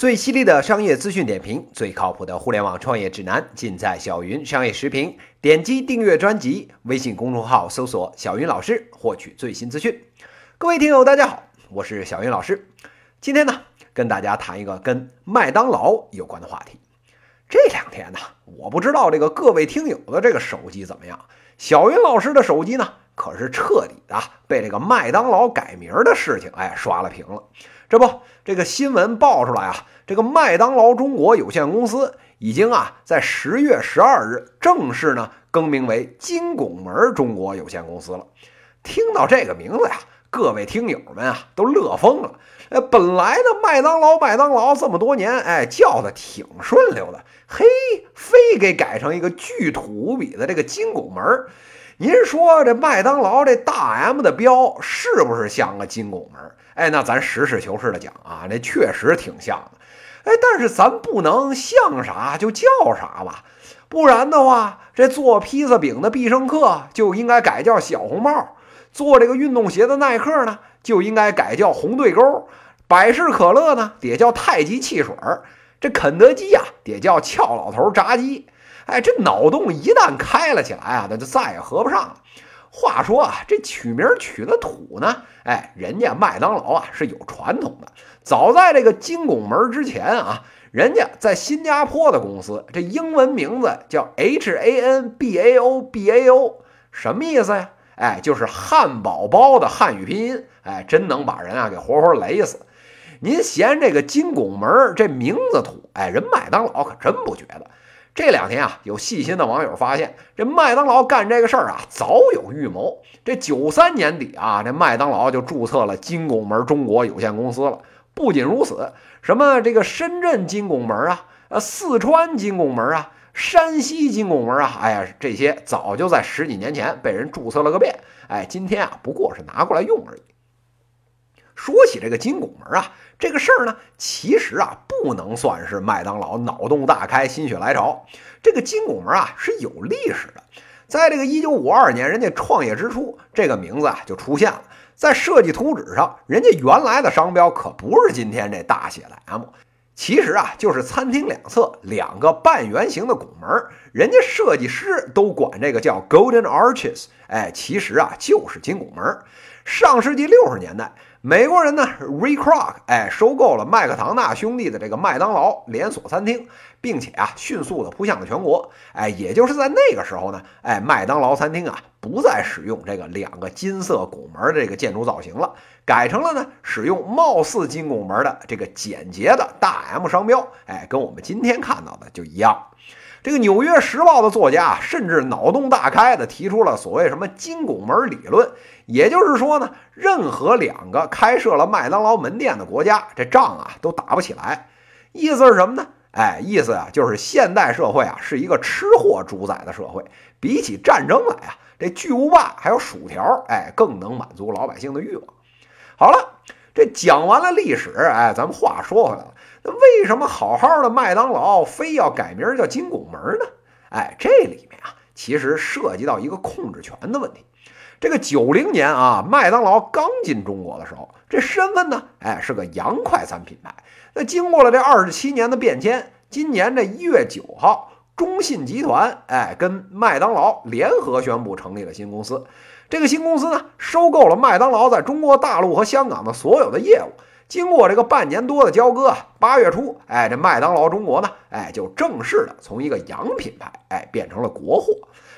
最犀利的商业资讯点评，最靠谱的互联网创业指南，尽在小云商业时评。点击订阅专辑，微信公众号搜索“小云老师”，获取最新资讯。各位听友，大家好，我是小云老师。今天呢，跟大家谈一个跟麦当劳有关的话题。这两天呢，我不知道这个各位听友的这个手机怎么样。小云老师的手机呢，可是彻底的被这个麦当劳改名的事情，哎，刷了屏了。这不，这个新闻爆出来啊，这个麦当劳中国有限公司已经啊，在十月十二日正式呢更名为金拱门中国有限公司了。听到这个名字呀，各位听友们啊都乐疯了。呃，本来的麦当劳，麦当劳这么多年，哎，叫的挺顺溜的，嘿，非给改成一个巨土无比的这个金拱门。您说这麦当劳这大 M 的标是不是像个金拱门？哎，那咱实事求是的讲啊，那确实挺像的。哎，但是咱不能像啥就叫啥吧，不然的话，这做披萨饼的必胜客就应该改叫小红帽，做这个运动鞋的耐克呢就应该改叫红对勾，百事可乐呢得叫太极汽水，这肯德基呀得叫俏老头炸鸡。哎，这脑洞一旦开了起来啊，那就再也合不上了。话说啊，这取名取的土呢，哎，人家麦当劳啊是有传统的。早在这个金拱门之前啊，人家在新加坡的公司，这英文名字叫 H A N B A O B A O，什么意思呀？哎，就是汉堡包的汉语拼音。哎，真能把人啊给活活雷死。您嫌这个金拱门这名字土，哎，人麦当劳可真不觉得。这两天啊，有细心的网友发现，这麦当劳干这个事儿啊，早有预谋。这九三年底啊，这麦当劳就注册了金拱门中国有限公司了。不仅如此，什么这个深圳金拱门啊，呃，四川金拱门啊，山西金拱门啊，哎呀，这些早就在十几年前被人注册了个遍。哎，今天啊，不过是拿过来用而已。说起这个金拱门啊，这个事儿呢，其实啊不能算是麦当劳脑洞大开、心血来潮。这个金拱门啊是有历史的，在这个一九五二年，人家创业之初，这个名字啊就出现了。在设计图纸上，人家原来的商标可不是今天这大写的 M，其实啊就是餐厅两侧两个半圆形的拱门，人家设计师都管这个叫 Golden Arches，哎，其实啊就是金拱门。上世纪六十年代。美国人呢，Ray Kroc，哎，收购了麦克唐纳兄弟的这个麦当劳连锁餐厅，并且啊，迅速的铺向了全国。哎，也就是在那个时候呢，哎，麦当劳餐厅啊，不再使用这个两个金色拱门的这个建筑造型了，改成了呢，使用貌似金拱门的这个简洁的大 M 商标。哎，跟我们今天看到的就一样。这个《纽约时报》的作家甚至脑洞大开的提出了所谓什么金拱门理论，也就是说呢，任何两个开设了麦当劳门店的国家，这仗啊都打不起来。意思是什么呢？哎，意思啊就是现代社会啊是一个吃货主宰的社会，比起战争来啊，这巨无霸还有薯条，哎，更能满足老百姓的欲望。好了，这讲完了历史，哎，咱们话说回来了。那为什么好好的麦当劳非要改名叫金拱门呢？哎，这里面啊，其实涉及到一个控制权的问题。这个九零年啊，麦当劳刚进中国的时候，这身份呢，哎，是个洋快餐品牌。那经过了这二十七年的变迁，今年这一月九号，中信集团哎跟麦当劳联合宣布成立了新公司。这个新公司呢，收购了麦当劳在中国大陆和香港的所有的业务。经过这个半年多的交割，八月初，哎，这麦当劳中国呢，哎，就正式的从一个洋品牌，哎，变成了国货。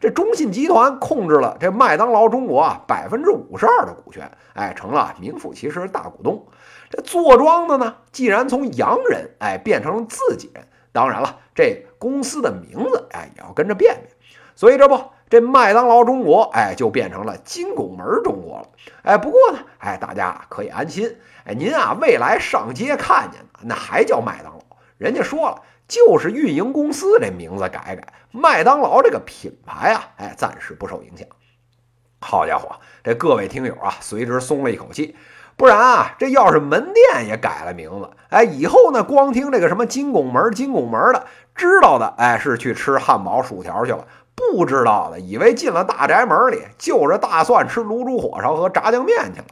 这中信集团控制了这麦当劳中国啊百分之五十二的股权，哎，成了名副其实的大股东。这坐庄的呢，既然从洋人，哎，变成了自己人，当然了，这公司的名字，哎，也要跟着变变。所以这不。这麦当劳中国，哎，就变成了金拱门中国了，哎，不过呢，哎，大家可以安心，哎，您啊，未来上街看见的那还叫麦当劳，人家说了，就是运营公司这名字改改，麦当劳这个品牌啊，哎，暂时不受影响。好家伙，这各位听友啊，随之松了一口气，不然啊，这要是门店也改了名字，哎，以后呢，光听这个什么金拱门、金拱门的，知道的，哎，是去吃汉堡、薯条去了。不知道的，以为进了大宅门里，就着大蒜吃卤煮火烧和炸酱面去了。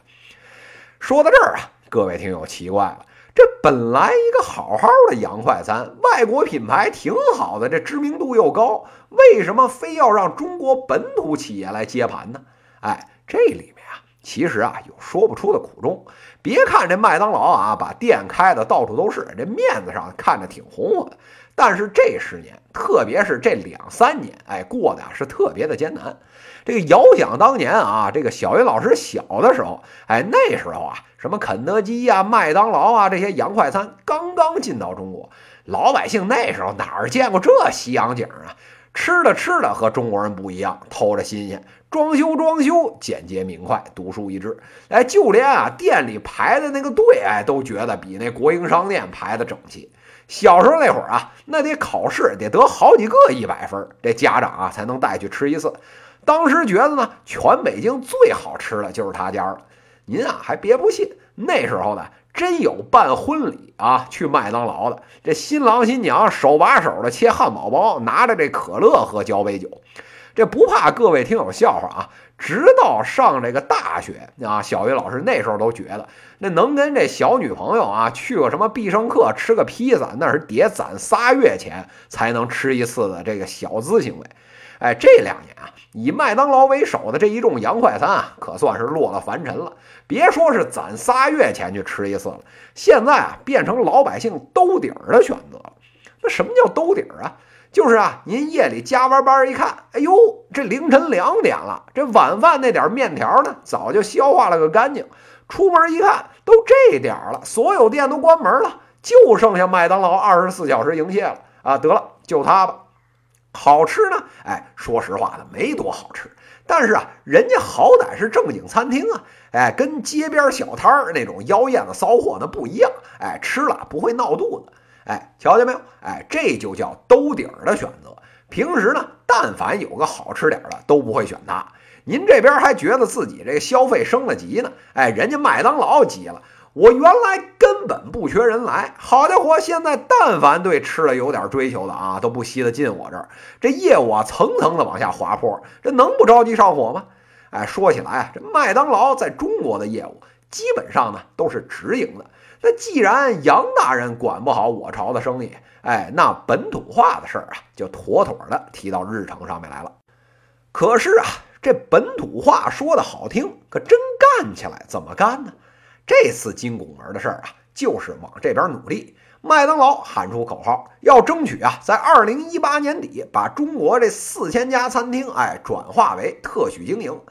说到这儿啊，各位听友奇怪了，这本来一个好好的洋快餐，外国品牌挺好的，这知名度又高，为什么非要让中国本土企业来接盘呢？哎，这里，其实啊有说不出的苦衷。别看这麦当劳啊，把店开的到处都是，这面子上看着挺红火的，但是这十年，特别是这两三年，哎，过的是特别的艰难。这个遥想当年啊，这个小云老师小的时候，哎，那时候啊，什么肯德基呀、麦当劳啊这些洋快餐刚刚进到中国，老百姓那时候哪儿见过这西洋景啊？吃的吃的和中国人不一样，透着新鲜；装修装修简洁明快，独树一帜。哎，就连啊店里排的那个队，哎，都觉得比那国营商店排的整齐。小时候那会儿啊，那得考试得得好几个一百分，这家长啊才能带去吃一次。当时觉得呢，全北京最好吃的就是他家了。您啊，还别不信，那时候呢，真有办婚礼啊去麦当劳的。这新郎新娘手把手的切汉堡包，拿着这可乐喝交杯酒。这不怕各位听友笑话啊！直到上这个大学啊，小云老师那时候都觉得，那能跟这小女朋友啊去个什么必胜客吃个披萨，那是得攒仨月钱才能吃一次的这个小资行为。哎，这两年啊，以麦当劳为首的这一众洋快餐啊，可算是落了凡尘了。别说是攒仨月钱去吃一次了，现在啊，变成老百姓兜底儿的选择。那什么叫兜底儿啊？就是啊，您夜里加完班一看，哎呦，这凌晨两点了，这晚饭那点面条呢，早就消化了个干净。出门一看，都这点了，所有店都关门了，就剩下麦当劳二十四小时营业了啊！得了，就它吧。好吃呢？哎，说实话呢，没多好吃。但是啊，人家好歹是正经餐厅啊，哎，跟街边小摊儿那种妖艳的骚货那不一样。哎，吃了不会闹肚子。哎，瞧见没有？哎，这就叫兜底儿的选择。平时呢，但凡有个好吃点的，都不会选它。您这边还觉得自己这消费升了级呢？哎，人家麦当劳急了。我原来根本不缺人来，好家伙，现在但凡对吃的有点追求的啊，都不稀得进我这儿。这业务啊，层层的往下滑坡，这能不着急上火吗？哎，说起来啊，这麦当劳在中国的业务基本上呢都是直营的。那既然杨大人管不好我朝的生意，哎，那本土化的事儿啊，就妥妥的提到日程上面来了。可是啊，这本土化说的好听，可真干起来怎么干呢？这次金拱门的事儿啊，就是往这边努力。麦当劳喊出口号，要争取啊，在二零一八年底把中国这四千家餐厅，哎，转化为特许经营。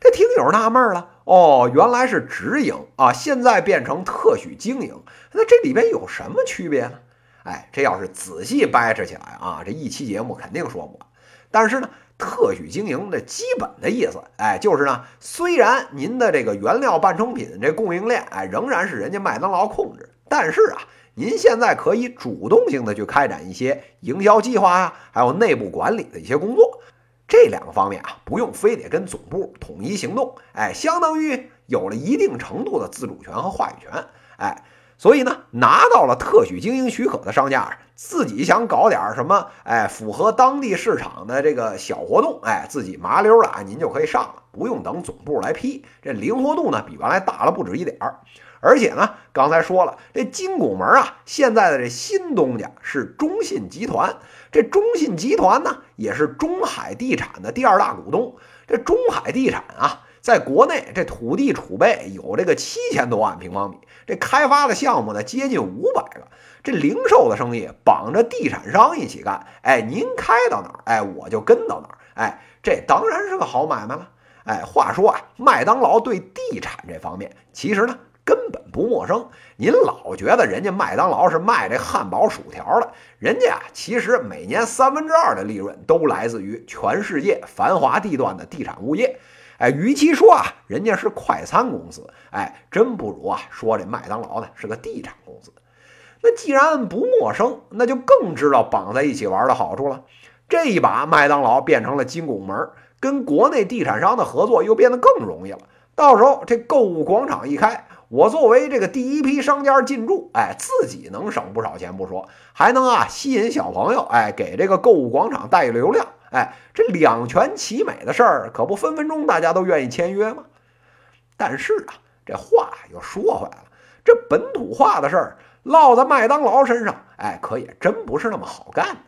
这听友纳闷了，哦，原来是直营啊，现在变成特许经营，那这里边有什么区别呢？哎，这要是仔细掰扯起来啊，这一期节目肯定说不完。但是呢。特许经营的基本的意思，哎，就是呢，虽然您的这个原料半成品这供应链，哎，仍然是人家麦当劳控制，但是啊，您现在可以主动性的去开展一些营销计划呀，还有内部管理的一些工作，这两个方面啊，不用非得跟总部统一行动，哎，相当于有了一定程度的自主权和话语权，哎。所以呢，拿到了特许经营许可的商家啊，自己想搞点什么，哎，符合当地市场的这个小活动，哎，自己麻溜的啊，您就可以上了，不用等总部来批。这灵活度呢，比原来大了不止一点儿。而且呢，刚才说了，这金拱门啊，现在的这新东家是中信集团。这中信集团呢，也是中海地产的第二大股东。这中海地产啊。在国内，这土地储备有这个七千多万平方米，这开发的项目呢接近五百个，这零售的生意绑着地产商一起干，哎，您开到哪儿，哎，我就跟到哪儿，哎，这当然是个好买卖了，哎，话说啊，麦当劳对地产这方面其实呢根本不陌生，您老觉得人家麦当劳是卖这汉堡薯条的，人家啊其实每年三分之二的利润都来自于全世界繁华地段的地产物业。哎，与其说啊，人家是快餐公司，哎，真不如啊说这麦当劳呢是个地产公司。那既然不陌生，那就更知道绑在一起玩的好处了。这一把麦当劳变成了金拱门，跟国内地产商的合作又变得更容易了。到时候这购物广场一开，我作为这个第一批商家进驻，哎，自己能省不少钱不说，还能啊吸引小朋友，哎，给这个购物广场带流量。哎，这两全其美的事儿，可不分分钟大家都愿意签约吗？但是啊，这话又说回来了，这本土化的事儿，落在麦当劳身上，哎，可也真不是那么好干的。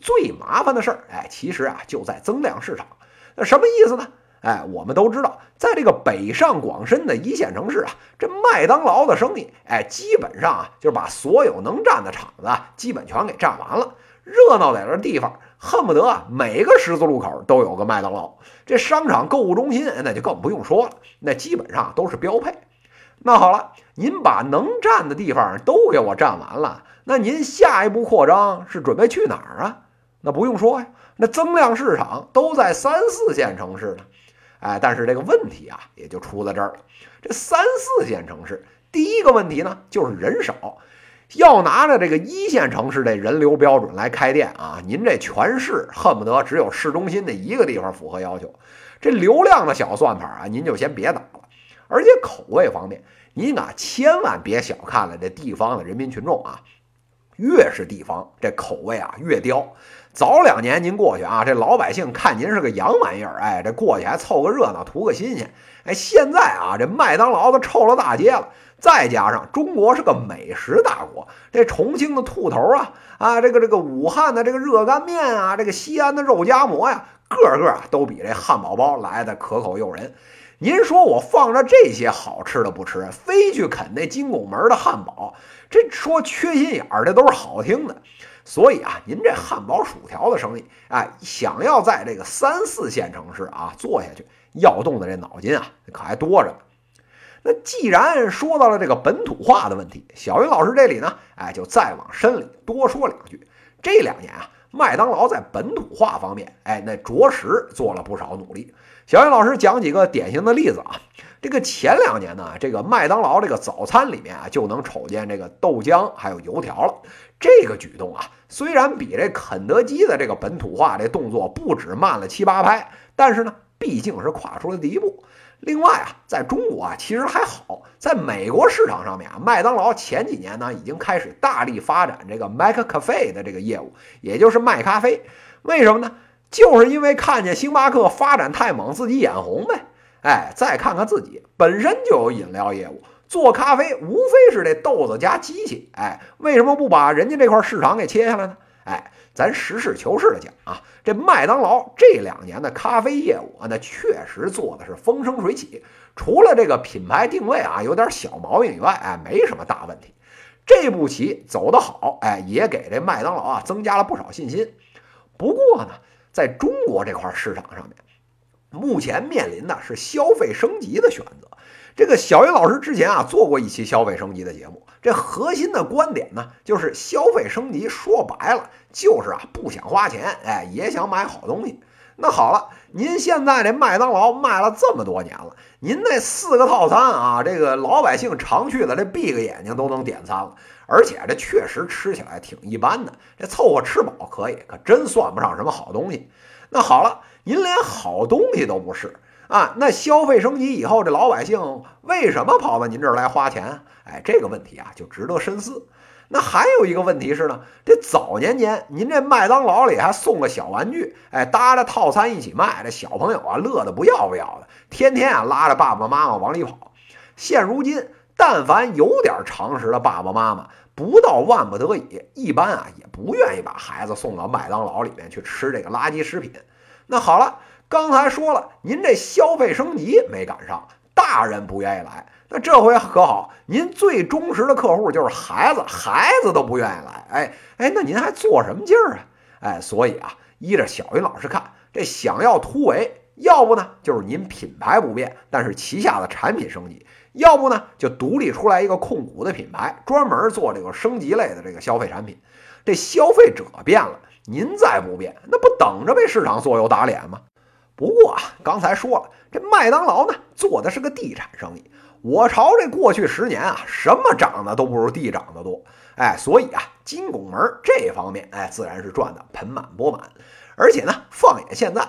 最麻烦的事儿，哎，其实啊就在增量市场。那什么意思呢？哎，我们都知道，在这个北上广深的一线城市啊，这麦当劳的生意，哎，基本上啊就是把所有能占的场子基本全给占完了。热闹点的地方，恨不得啊每个十字路口都有个麦当劳。这商场、购物中心，那就更不用说了，那基本上都是标配。那好了，您把能占的地方都给我占完了，那您下一步扩张是准备去哪儿啊？那不用说呀，那增量市场都在三四线城市呢。哎，但是这个问题啊，也就出在这儿了。这三四线城市，第一个问题呢，就是人少。要拿着这个一线城市的人流标准来开店啊，您这全市恨不得只有市中心的一个地方符合要求。这流量的小算盘啊，您就先别打了。而且口味方面，您啊千万别小看了这地方的人民群众啊。越是地方，这口味啊越刁。早两年您过去啊，这老百姓看您是个洋玩意儿，哎，这过去还凑个热闹，图个新鲜。哎，现在啊，这麦当劳都臭了大街了。再加上中国是个美食大国，这重庆的兔头啊，啊，这个这个武汉的这个热干面啊，这个西安的肉夹馍呀，个个啊都比这汉堡包来的可口诱人。您说我放着这些好吃的不吃，非去啃那金拱门的汉堡，这说缺心眼儿，这都是好听的。所以啊，您这汉堡薯条的生意，哎，想要在这个三四线城市啊做下去，要动的这脑筋啊，可还多着呢。那既然说到了这个本土化的问题，小云老师这里呢，哎，就再往深里多说两句。这两年啊，麦当劳在本土化方面，哎，那着实做了不少努力。小云老师讲几个典型的例子啊，这个前两年呢，这个麦当劳这个早餐里面啊，就能瞅见这个豆浆还有油条了。这个举动啊，虽然比这肯德基的这个本土化这动作不止慢了七八拍，但是呢，毕竟是跨出了第一步。另外啊，在中国啊，其实还好，在美国市场上面啊，麦当劳前几年呢，已经开始大力发展这个 Mac Cafe 的这个业务，也就是卖咖啡。为什么呢？就是因为看见星巴克发展太猛，自己眼红呗。哎，再看看自己本身就有饮料业务，做咖啡无非是这豆子加机器。哎，为什么不把人家这块市场给切下来呢？哎，咱实事求是的讲啊，这麦当劳这两年的咖啡业务啊，那确实做的是风生水起。除了这个品牌定位啊有点小毛病以外，哎，没什么大问题。这步棋走得好，哎，也给这麦当劳啊增加了不少信心。不过呢。在中国这块市场上面，目前面临的是消费升级的选择。这个小云老师之前啊做过一期消费升级的节目，这核心的观点呢，就是消费升级说白了就是啊不想花钱，哎也想买好东西。那好了，您现在这麦当劳卖了这么多年了，您那四个套餐啊，这个老百姓常去的，这闭个眼睛都能点餐了。而且这确实吃起来挺一般的，这凑合吃饱可以，可真算不上什么好东西。那好了，您连好东西都不是啊？那消费升级以后，这老百姓为什么跑到您这儿来花钱？哎，这个问题啊就值得深思。那还有一个问题是呢，这早年间您这麦当劳里还送个小玩具，哎，搭着套餐一起卖，这小朋友啊乐得不要不要的，天天啊拉着爸爸妈妈往里跑。现如今。但凡有点常识的爸爸妈妈，不到万不得已，一般啊也不愿意把孩子送到麦当劳里面去吃这个垃圾食品。那好了，刚才说了，您这消费升级没赶上，大人不愿意来。那这回可好，您最忠实的客户就是孩子，孩子都不愿意来。哎哎，那您还做什么劲儿啊？哎，所以啊，依着小云老师看，这想要突围，要不呢就是您品牌不变，但是旗下的产品升级。要不呢，就独立出来一个控股的品牌，专门做这个升级类的这个消费产品。这消费者变了，您再不变，那不等着被市场左右打脸吗？不过啊，刚才说了，这麦当劳呢做的是个地产生意。我朝这过去十年啊，什么涨的都不如地涨的多。哎，所以啊，金拱门这方面，哎，自然是赚的盆满钵满。而且呢，放眼现在。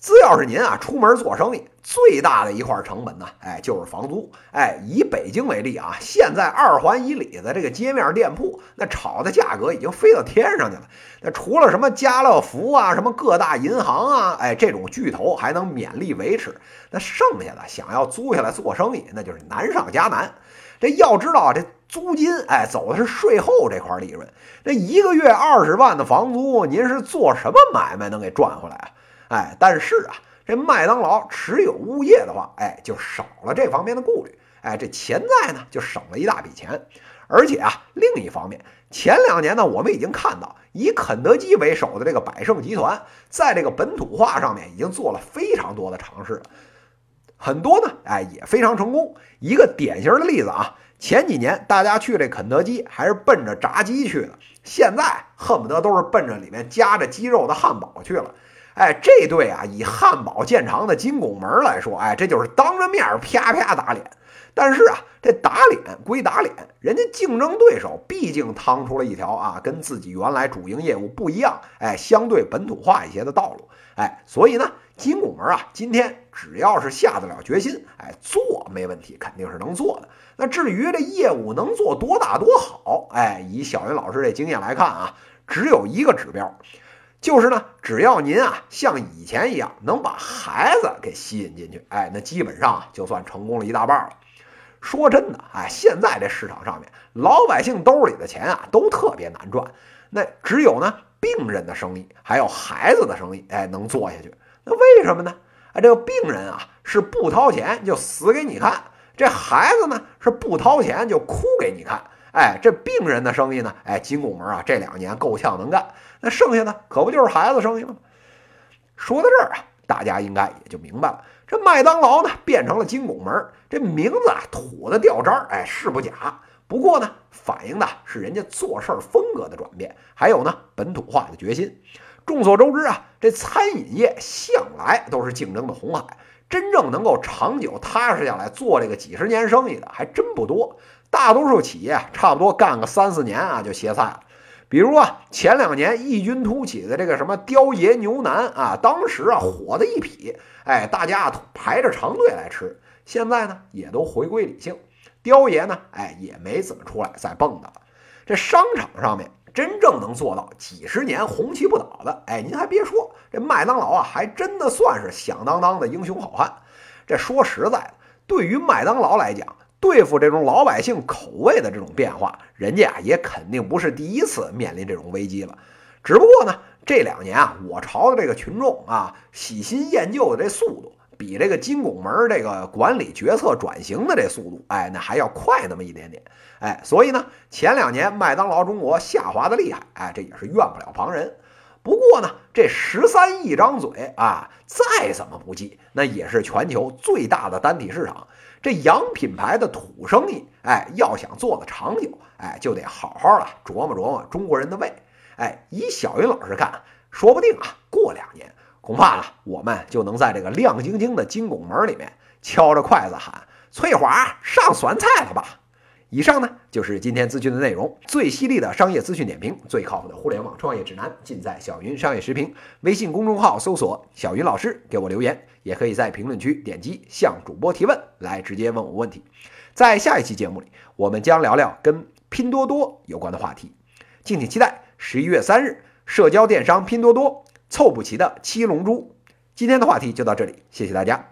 只要是您啊出门做生意，最大的一块成本呢，哎，就是房租。哎，以北京为例啊，现在二环以里的这个街面店铺，那炒的价格已经飞到天上去了。那除了什么家乐福啊，什么各大银行啊，哎，这种巨头还能勉力维持，那剩下的想要租下来做生意，那就是难上加难。这要知道，这租金，哎，走的是税后这块利润。这一个月二十万的房租，您是做什么买卖能给赚回来啊？哎，但是啊，这麦当劳持有物业的话，哎，就少了这方面的顾虑，哎，这潜在呢就省了一大笔钱。而且啊，另一方面，前两年呢，我们已经看到以肯德基为首的这个百胜集团，在这个本土化上面已经做了非常多的尝试了，很多呢，哎，也非常成功。一个典型的例子啊，前几年大家去这肯德基还是奔着炸鸡去的，现在恨不得都是奔着里面夹着鸡肉的汉堡去了。哎，这对啊，以汉堡见长的金拱门来说，哎，这就是当着面啪啪打脸。但是啊，这打脸归打脸，人家竞争对手毕竟趟出了一条啊，跟自己原来主营业务不一样，哎，相对本土化一些的道路。哎，所以呢，金拱门啊，今天只要是下得了决心，哎，做没问题，肯定是能做的。那至于这业务能做多大多好，哎，以小云老师这经验来看啊，只有一个指标。就是呢，只要您啊像以前一样能把孩子给吸引进去，哎，那基本上就算成功了一大半了。说真的，哎，现在这市场上面，老百姓兜里的钱啊都特别难赚，那只有呢病人的生意，还有孩子的生意，哎，能做下去。那为什么呢？哎，这个病人啊是不掏钱就死给你看，这孩子呢是不掏钱就哭给你看。哎，这病人的生意呢？哎，金拱门啊，这两年够呛能干。那剩下的可不就是孩子生意了吗？说到这儿啊，大家应该也就明白了。这麦当劳呢，变成了金拱门，这名字啊土的掉渣儿，哎，是不假。不过呢，反映的是人家做事风格的转变，还有呢本土化的决心。众所周知啊，这餐饮业向来都是竞争的红海，真正能够长久踏实下来做这个几十年生意的还真不多。大多数企业差不多干个三四年啊就歇菜了，比如啊前两年异军突起的这个什么雕爷牛腩啊，当时啊火的一匹，哎大家排着长队来吃。现在呢也都回归理性，雕爷呢哎也没怎么出来再蹦跶了。这商场上面真正能做到几十年红旗不倒的，哎您还别说，这麦当劳啊还真的算是响当当的英雄好汉。这说实在的，对于麦当劳来讲。对付这种老百姓口味的这种变化，人家啊也肯定不是第一次面临这种危机了。只不过呢，这两年啊，我朝的这个群众啊，喜新厌旧的这速度，比这个金拱门这个管理决策转型的这速度，哎，那还要快那么一点点。哎，所以呢，前两年麦当劳中国下滑的厉害，哎，这也是怨不了旁人。不过呢，这十三亿张嘴啊，再怎么不济，那也是全球最大的单体市场。这洋品牌的土生意，哎，要想做的长久，哎，就得好好的琢磨琢磨中国人的胃。哎，以小云老师看，说不定啊，过两年，恐怕呢，我们就能在这个亮晶晶的金拱门里面敲着筷子喊：“翠华上酸菜了吧？”以上呢就是今天资讯的内容，最犀利的商业资讯点评，最靠谱的互联网创业指南，尽在小云商业时评。微信公众号搜索“小云老师”，给我留言，也可以在评论区点击向主播提问，来直接问我问题。在下一期节目里，我们将聊聊跟拼多多有关的话题，敬请期待。十一月三日，社交电商拼多多凑不齐的七龙珠。今天的话题就到这里，谢谢大家。